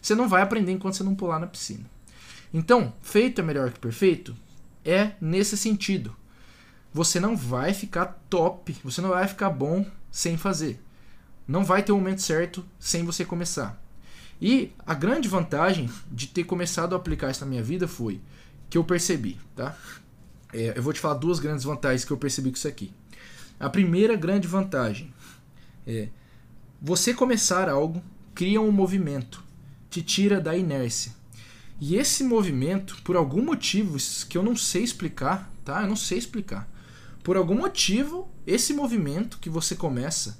Você não vai aprender enquanto você não pular na piscina. Então, feito é melhor que perfeito é nesse sentido. Você não vai ficar top, você não vai ficar bom sem fazer. Não vai ter o momento certo sem você começar. E a grande vantagem de ter começado a aplicar isso na minha vida foi que eu percebi, tá? É, eu vou te falar duas grandes vantagens que eu percebi com isso aqui. A primeira grande vantagem é, você começar algo cria um movimento, te tira da inércia. E esse movimento, por algum motivo que eu não sei explicar, tá? Eu não sei explicar. Por algum motivo, esse movimento que você começa,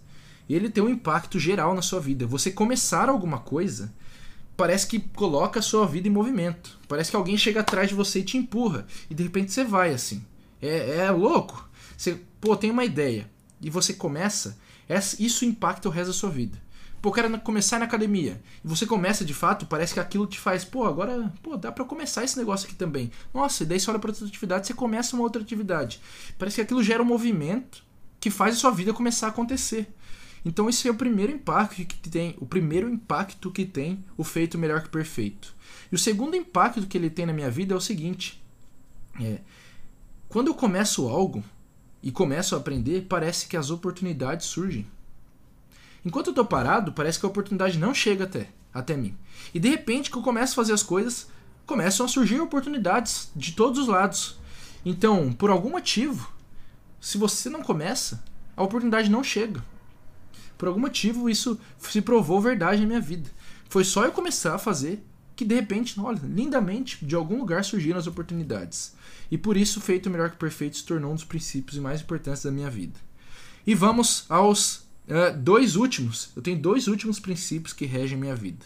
ele tem um impacto geral na sua vida. Você começar alguma coisa, parece que coloca a sua vida em movimento. Parece que alguém chega atrás de você e te empurra. E de repente você vai assim. É, é louco. Você, pô, tem uma ideia. E você começa isso impacta o resto da sua vida. Pô, quero começar na academia. E você começa de fato, parece que aquilo te faz, pô, agora, pô, dá para começar esse negócio aqui também. Nossa, e daí você olha para outra atividade, você começa uma outra atividade. Parece que aquilo gera um movimento que faz a sua vida começar a acontecer. Então esse é o primeiro impacto que tem, o primeiro impacto que tem o feito melhor que perfeito. E o segundo impacto que ele tem na minha vida é o seguinte: é, quando eu começo algo, e começo a aprender, parece que as oportunidades surgem. Enquanto eu estou parado, parece que a oportunidade não chega até, até mim. E de repente, que eu começo a fazer as coisas, começam a surgir oportunidades de todos os lados. Então, por algum motivo, se você não começa, a oportunidade não chega. Por algum motivo, isso se provou verdade na minha vida. Foi só eu começar a fazer que de repente, olha, lindamente, de algum lugar surgiram as oportunidades. E por isso, feito melhor que perfeito se tornou um dos princípios mais importantes da minha vida. E vamos aos uh, dois últimos. Eu tenho dois últimos princípios que regem minha vida.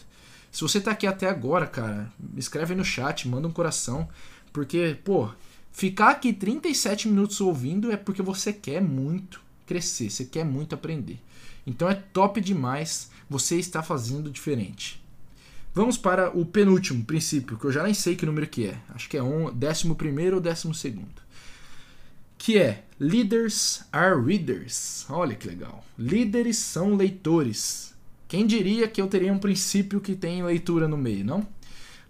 Se você tá aqui até agora, cara, escreve aí no chat, manda um coração, porque, pô, ficar aqui 37 minutos ouvindo é porque você quer muito crescer, você quer muito aprender. Então é top demais você está fazendo diferente. Vamos para o penúltimo princípio, que eu já nem sei que número que é. Acho que é um, décimo primeiro ou décimo segundo. Que é Leaders are readers. Olha que legal. Líderes são leitores. Quem diria que eu teria um princípio que tem leitura no meio, não?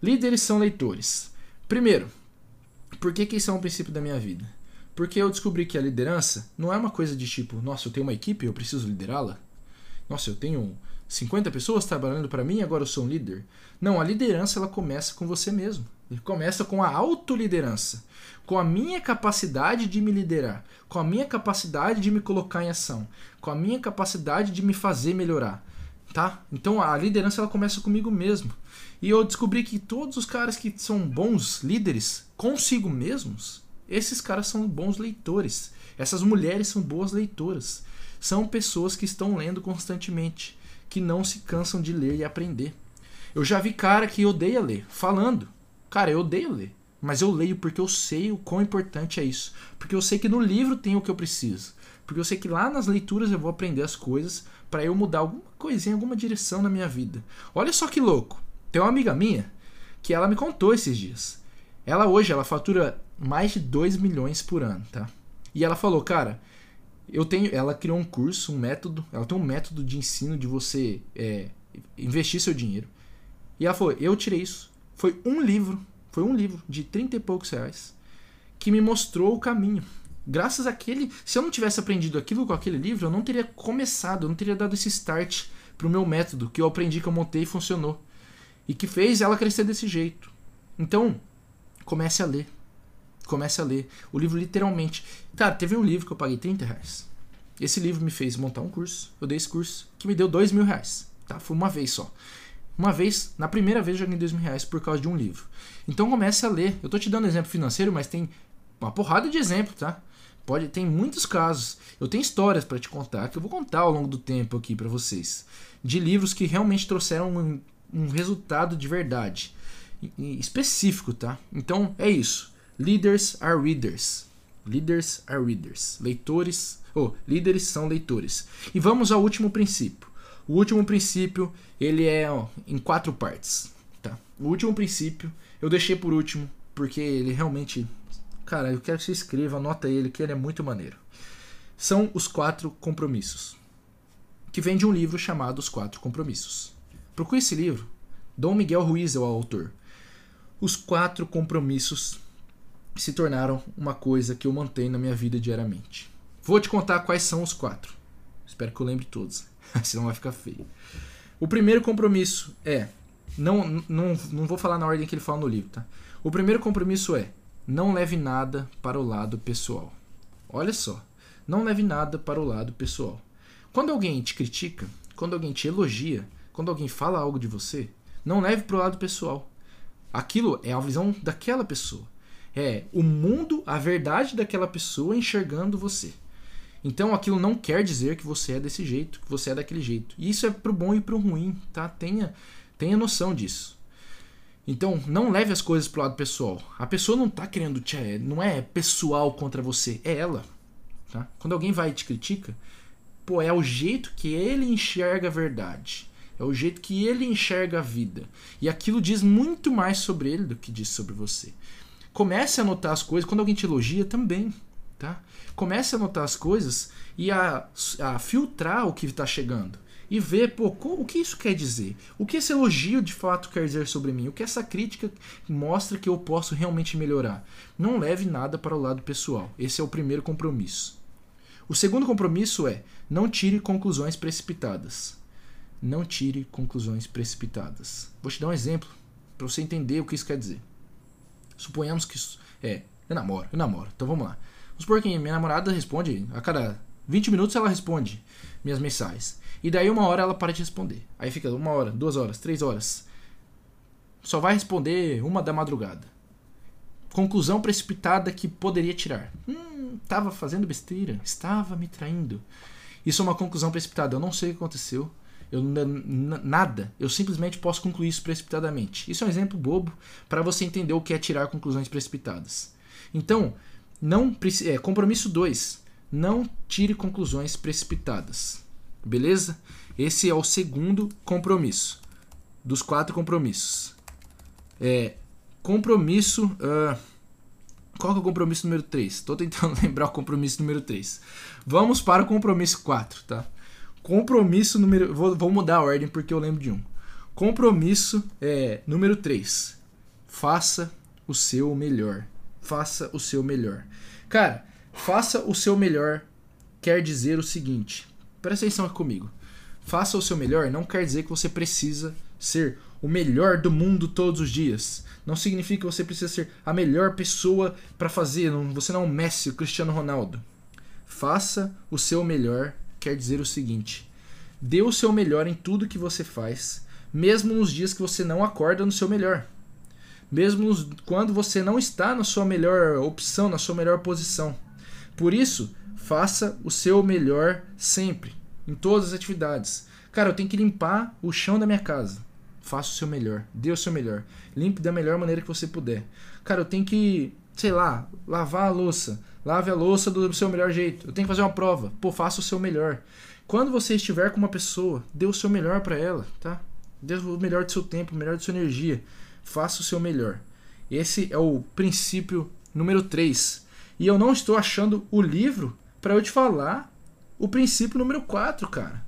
Líderes são leitores. Primeiro, por que, que isso é um princípio da minha vida? Porque eu descobri que a liderança não é uma coisa de tipo, nossa, eu tenho uma equipe, eu preciso liderá-la. Nossa, eu tenho 50 pessoas trabalhando para mim, agora eu sou um líder. Não, a liderança ela começa com você mesmo. Ele começa com a autoliderança, com a minha capacidade de me liderar, com a minha capacidade de me colocar em ação, com a minha capacidade de me fazer melhorar, tá? Então a liderança ela começa comigo mesmo. E eu descobri que todos os caras que são bons líderes consigo mesmos, esses caras são bons leitores. Essas mulheres são boas leitoras. São pessoas que estão lendo constantemente, que não se cansam de ler e aprender. Eu já vi cara que odeia ler, falando. Cara, eu odeio ler. Mas eu leio porque eu sei o quão importante é isso. Porque eu sei que no livro tem o que eu preciso. Porque eu sei que lá nas leituras eu vou aprender as coisas para eu mudar alguma coisinha, alguma direção na minha vida. Olha só que louco. Tem uma amiga minha que ela me contou esses dias. Ela hoje ela fatura mais de 2 milhões por ano, tá? E ela falou, cara, eu tenho, ela criou um curso, um método, ela tem um método de ensino de você é, investir seu dinheiro. E ela falou, eu tirei isso. Foi um livro, foi um livro de 30 e poucos reais que me mostrou o caminho. Graças àquele, se eu não tivesse aprendido aquilo com aquele livro, eu não teria começado, eu não teria dado esse start pro meu método que eu aprendi, que eu montei e funcionou e que fez ela crescer desse jeito. Então, comece a ler. Comece a ler. O livro literalmente. Cara, teve um livro que eu paguei 30 reais. Esse livro me fez montar um curso. Eu dei esse curso que me deu 2 mil reais. Tá? Foi uma vez só. Uma vez, na primeira vez, eu ganhei 2 mil reais por causa de um livro. Então comece a ler. Eu tô te dando exemplo financeiro, mas tem uma porrada de exemplo, tá? Pode, tem muitos casos. Eu tenho histórias para te contar que eu vou contar ao longo do tempo aqui para vocês. De livros que realmente trouxeram um resultado de verdade específico, tá? Então é isso. Leaders are readers. Leaders are readers. Leitores, ou oh, líderes são leitores. E vamos ao último princípio. O último princípio, ele é ó, em quatro partes, tá? O último princípio eu deixei por último porque ele realmente, cara, eu quero que você escreva, anota ele que ele é muito maneiro. São os quatro compromissos, que vem de um livro chamado Os Quatro Compromissos. Procure esse livro. Dom Miguel Ruiz é o autor. Os quatro compromissos se tornaram uma coisa que eu mantenho na minha vida diariamente. Vou te contar quais são os quatro. Espero que eu lembre todos, senão vai ficar feio. O primeiro compromisso é. Não, não, não vou falar na ordem que ele fala no livro, tá? O primeiro compromisso é: não leve nada para o lado pessoal. Olha só, não leve nada para o lado pessoal. Quando alguém te critica, quando alguém te elogia, quando alguém fala algo de você, não leve para o lado pessoal. Aquilo é a visão daquela pessoa. É o mundo, a verdade daquela pessoa enxergando você. Então aquilo não quer dizer que você é desse jeito, que você é daquele jeito. E isso é pro bom e pro ruim, tá? Tenha, tenha noção disso. Então, não leve as coisas pro lado pessoal. A pessoa não tá querendo te. Não é pessoal contra você, é ela. Tá? Quando alguém vai e te critica, pô, é o jeito que ele enxerga a verdade. É o jeito que ele enxerga a vida. E aquilo diz muito mais sobre ele do que diz sobre você. Comece a notar as coisas. Quando alguém te elogia, também. Tá? Comece a notar as coisas e a, a filtrar o que está chegando. E ver, pô, o que isso quer dizer? O que esse elogio de fato quer dizer sobre mim? O que essa crítica mostra que eu posso realmente melhorar? Não leve nada para o lado pessoal. Esse é o primeiro compromisso. O segundo compromisso é não tire conclusões precipitadas não tire conclusões precipitadas. Vou te dar um exemplo para você entender o que isso quer dizer. Suponhamos que isso é, eu namoro, eu namoro. Então vamos lá. Vamos supor que minha namorada responde a cada 20 minutos ela responde minhas mensagens. E daí uma hora ela para de responder. Aí fica uma hora, duas horas, três horas. Só vai responder uma da madrugada. Conclusão precipitada que poderia tirar. Hum, estava fazendo besteira, estava me traindo. Isso é uma conclusão precipitada. Eu não sei o que aconteceu eu nada, eu simplesmente posso concluir isso precipitadamente. Isso é um exemplo bobo para você entender o que é tirar conclusões precipitadas. Então, não é, compromisso 2, não tire conclusões precipitadas. Beleza? Esse é o segundo compromisso dos quatro compromissos. É, compromisso. Uh, qual é o compromisso número 3? Estou tentando lembrar o compromisso número 3. Vamos para o compromisso 4, tá? Compromisso número. Vou, vou mudar a ordem porque eu lembro de um. Compromisso é, número 3. Faça o seu melhor. Faça o seu melhor. Cara, faça o seu melhor quer dizer o seguinte. Presta atenção aqui comigo. Faça o seu melhor não quer dizer que você precisa ser o melhor do mundo todos os dias. Não significa que você precisa ser a melhor pessoa para fazer. Você não é o Messi, o Cristiano Ronaldo. Faça o seu melhor quer dizer o seguinte: dê o seu melhor em tudo que você faz, mesmo nos dias que você não acorda no seu melhor. Mesmo quando você não está na sua melhor opção, na sua melhor posição. Por isso, faça o seu melhor sempre, em todas as atividades. Cara, eu tenho que limpar o chão da minha casa faça o seu melhor, dê o seu melhor, limpe da melhor maneira que você puder. Cara, eu tenho que, sei lá, lavar a louça, lave a louça do seu melhor jeito. Eu tenho que fazer uma prova, pô, faça o seu melhor. Quando você estiver com uma pessoa, dê o seu melhor para ela, tá? Dê o melhor do seu tempo, o melhor da sua energia. Faça o seu melhor. Esse é o princípio número 3. E eu não estou achando o livro para eu te falar o princípio número 4, cara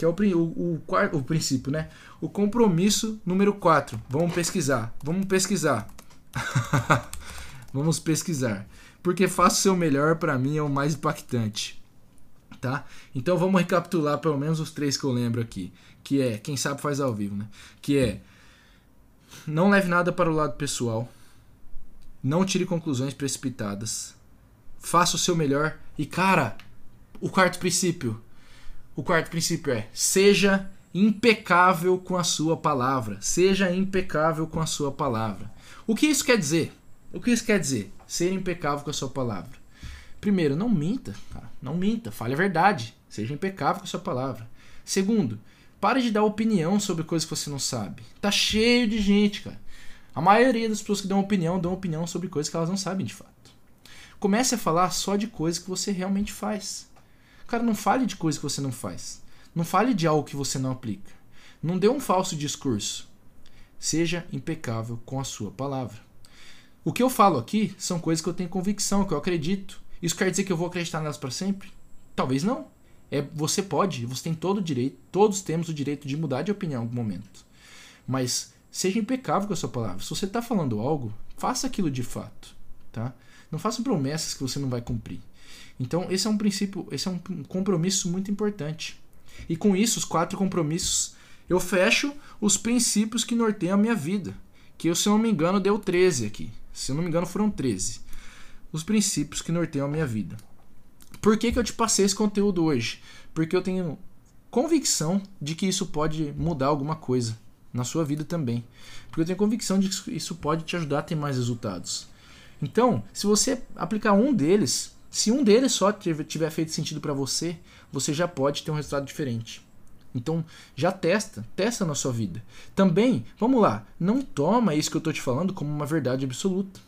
que é o, o, o, o princípio, né? O compromisso número 4. Vamos pesquisar. Vamos pesquisar. Vamos pesquisar. Porque faça o seu melhor, para mim, é o mais impactante. Tá? Então vamos recapitular pelo menos os três que eu lembro aqui. Que é, quem sabe faz ao vivo, né? Que é, não leve nada para o lado pessoal. Não tire conclusões precipitadas. Faça o seu melhor. E, cara, o quarto princípio o quarto princípio é: seja impecável com a sua palavra. Seja impecável com a sua palavra. O que isso quer dizer? O que isso quer dizer? Ser impecável com a sua palavra. Primeiro, não minta, cara. Não minta, fale a verdade. Seja impecável com a sua palavra. Segundo, pare de dar opinião sobre coisas que você não sabe. Tá cheio de gente, cara. A maioria das pessoas que dão opinião dão opinião sobre coisas que elas não sabem de fato. Comece a falar só de coisas que você realmente faz. Cara, não fale de coisa que você não faz. Não fale de algo que você não aplica. Não dê um falso discurso. Seja impecável com a sua palavra. O que eu falo aqui são coisas que eu tenho convicção, que eu acredito. Isso quer dizer que eu vou acreditar nelas para sempre? Talvez não. É, você pode, você tem todo o direito, todos temos o direito de mudar de opinião em algum momento. Mas seja impecável com a sua palavra. Se você está falando algo, faça aquilo de fato, tá? Não faça promessas que você não vai cumprir. Então, esse é um princípio, esse é um compromisso muito importante. E com isso, os quatro compromissos, eu fecho os princípios que norteiam a minha vida. Que eu, se não me engano, deu 13 aqui. Se eu não me engano, foram 13. Os princípios que norteiam a minha vida. Por que, que eu te passei esse conteúdo hoje? Porque eu tenho convicção de que isso pode mudar alguma coisa na sua vida também. Porque eu tenho convicção de que isso pode te ajudar a ter mais resultados. Então, se você aplicar um deles, se um deles só tiver feito sentido para você, você já pode ter um resultado diferente. Então, já testa, testa na sua vida. Também, vamos lá, não toma isso que eu estou te falando como uma verdade absoluta.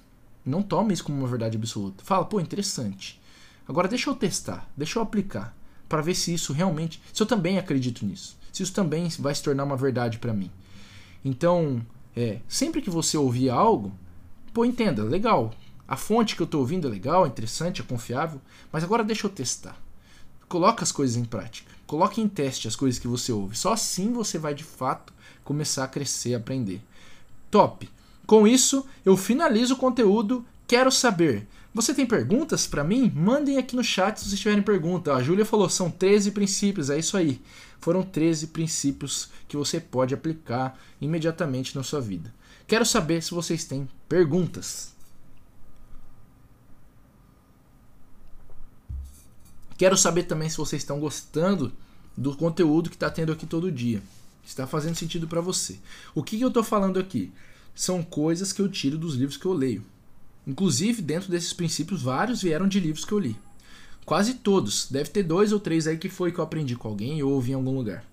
Não toma isso como uma verdade absoluta. Fala, pô, interessante. Agora deixa eu testar, deixa eu aplicar para ver se isso realmente, se eu também acredito nisso, se isso também vai se tornar uma verdade para mim. Então, é, sempre que você ouvir algo, pô, entenda, legal, a fonte que eu estou ouvindo é legal, é interessante, é confiável, mas agora deixa eu testar. Coloque as coisas em prática. Coloque em teste as coisas que você ouve. Só assim você vai de fato começar a crescer, aprender. Top! Com isso, eu finalizo o conteúdo. Quero saber. Você tem perguntas para mim? Mandem aqui no chat se vocês tiverem pergunta. A Júlia falou, são 13 princípios, é isso aí. Foram 13 princípios que você pode aplicar imediatamente na sua vida. Quero saber se vocês têm perguntas. Quero saber também se vocês estão gostando do conteúdo que está tendo aqui todo dia. Está fazendo sentido para você. O que, que eu estou falando aqui? São coisas que eu tiro dos livros que eu leio. Inclusive, dentro desses princípios, vários vieram de livros que eu li. Quase todos. Deve ter dois ou três aí que foi que eu aprendi com alguém ou ouvi em algum lugar.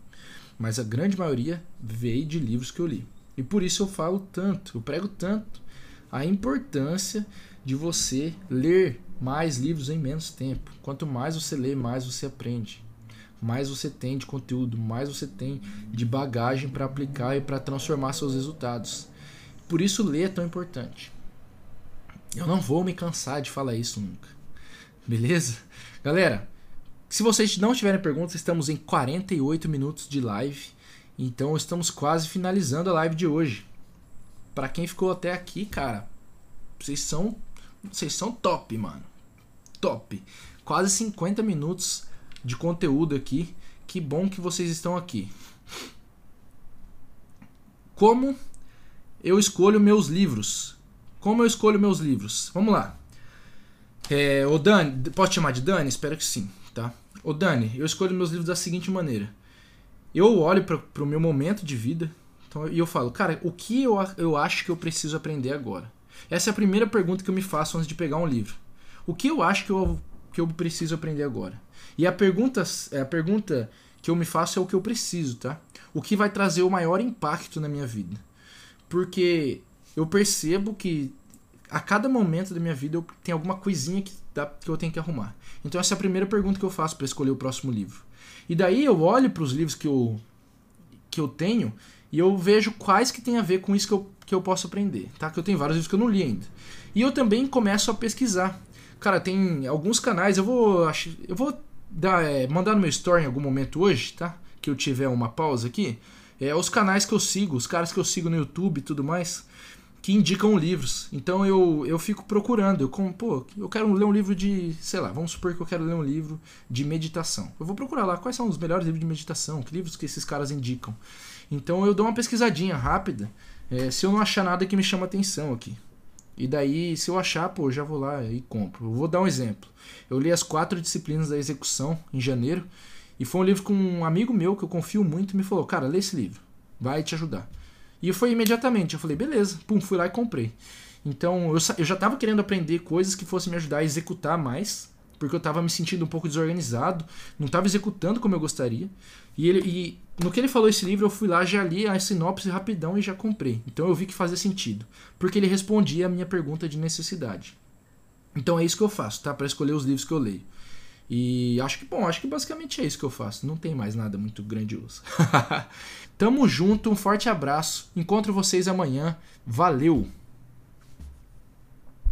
mas a grande maioria veio de livros que eu li. E por isso eu falo tanto, eu prego tanto a importância de você ler mais livros em menos tempo. Quanto mais você lê, mais você aprende. Mais você tem de conteúdo, mais você tem de bagagem para aplicar e para transformar seus resultados. Por isso ler é tão importante. Eu não vou me cansar de falar isso nunca. Beleza? Galera, se vocês não tiverem perguntas, estamos em 48 minutos de live. Então estamos quase finalizando a live de hoje. Para quem ficou até aqui, cara, vocês são vocês são top, mano. Top. Quase 50 minutos de conteúdo aqui. Que bom que vocês estão aqui. Como eu escolho meus livros? Como eu escolho meus livros? Vamos lá. É, o Dani, pode chamar de Dani? Espero que sim tá? Ô Dani, eu escolho meus livros da seguinte maneira. Eu olho para o meu momento de vida então, e eu falo, cara, o que eu, eu acho que eu preciso aprender agora? Essa é a primeira pergunta que eu me faço antes de pegar um livro. O que eu acho que eu, que eu preciso aprender agora? E a pergunta, a pergunta que eu me faço é o que eu preciso, tá? O que vai trazer o maior impacto na minha vida? Porque eu percebo que a cada momento da minha vida eu tenho alguma coisinha que, dá, que eu tenho que arrumar. Então essa é a primeira pergunta que eu faço para escolher o próximo livro. E daí eu olho para os livros que eu, que eu tenho e eu vejo quais que tem a ver com isso que eu, que eu posso aprender, tá? Que eu tenho vários livros que eu não li ainda. E eu também começo a pesquisar. Cara, tem alguns canais, eu vou eu vou dar, é, mandar no meu story em algum momento hoje, tá? Que eu tiver uma pausa aqui. É, os canais que eu sigo, os caras que eu sigo no YouTube e tudo mais que indicam livros. Então eu, eu fico procurando. Eu, como, pô, eu quero ler um livro de. Sei lá, vamos supor que eu quero ler um livro de meditação. Eu vou procurar lá quais são os melhores livros de meditação, que livros que esses caras indicam. Então eu dou uma pesquisadinha rápida. É, se eu não achar nada que me chama atenção aqui. E daí, se eu achar, pô, já vou lá e compro. Eu vou dar um exemplo. Eu li as quatro disciplinas da execução em janeiro. E foi um livro com um amigo meu que eu confio muito me falou: Cara, lê esse livro. Vai te ajudar. E foi imediatamente. Eu falei, beleza. Pum, fui lá e comprei. Então eu, eu já estava querendo aprender coisas que fossem me ajudar a executar mais, porque eu estava me sentindo um pouco desorganizado, não estava executando como eu gostaria. E, ele, e no que ele falou esse livro, eu fui lá, já li a sinopse rapidão e já comprei. Então eu vi que fazia sentido, porque ele respondia a minha pergunta de necessidade. Então é isso que eu faço, tá? Para escolher os livros que eu leio. E acho que, bom, acho que basicamente é isso que eu faço. Não tem mais nada muito grandioso. Tamo junto, um forte abraço. Encontro vocês amanhã. Valeu!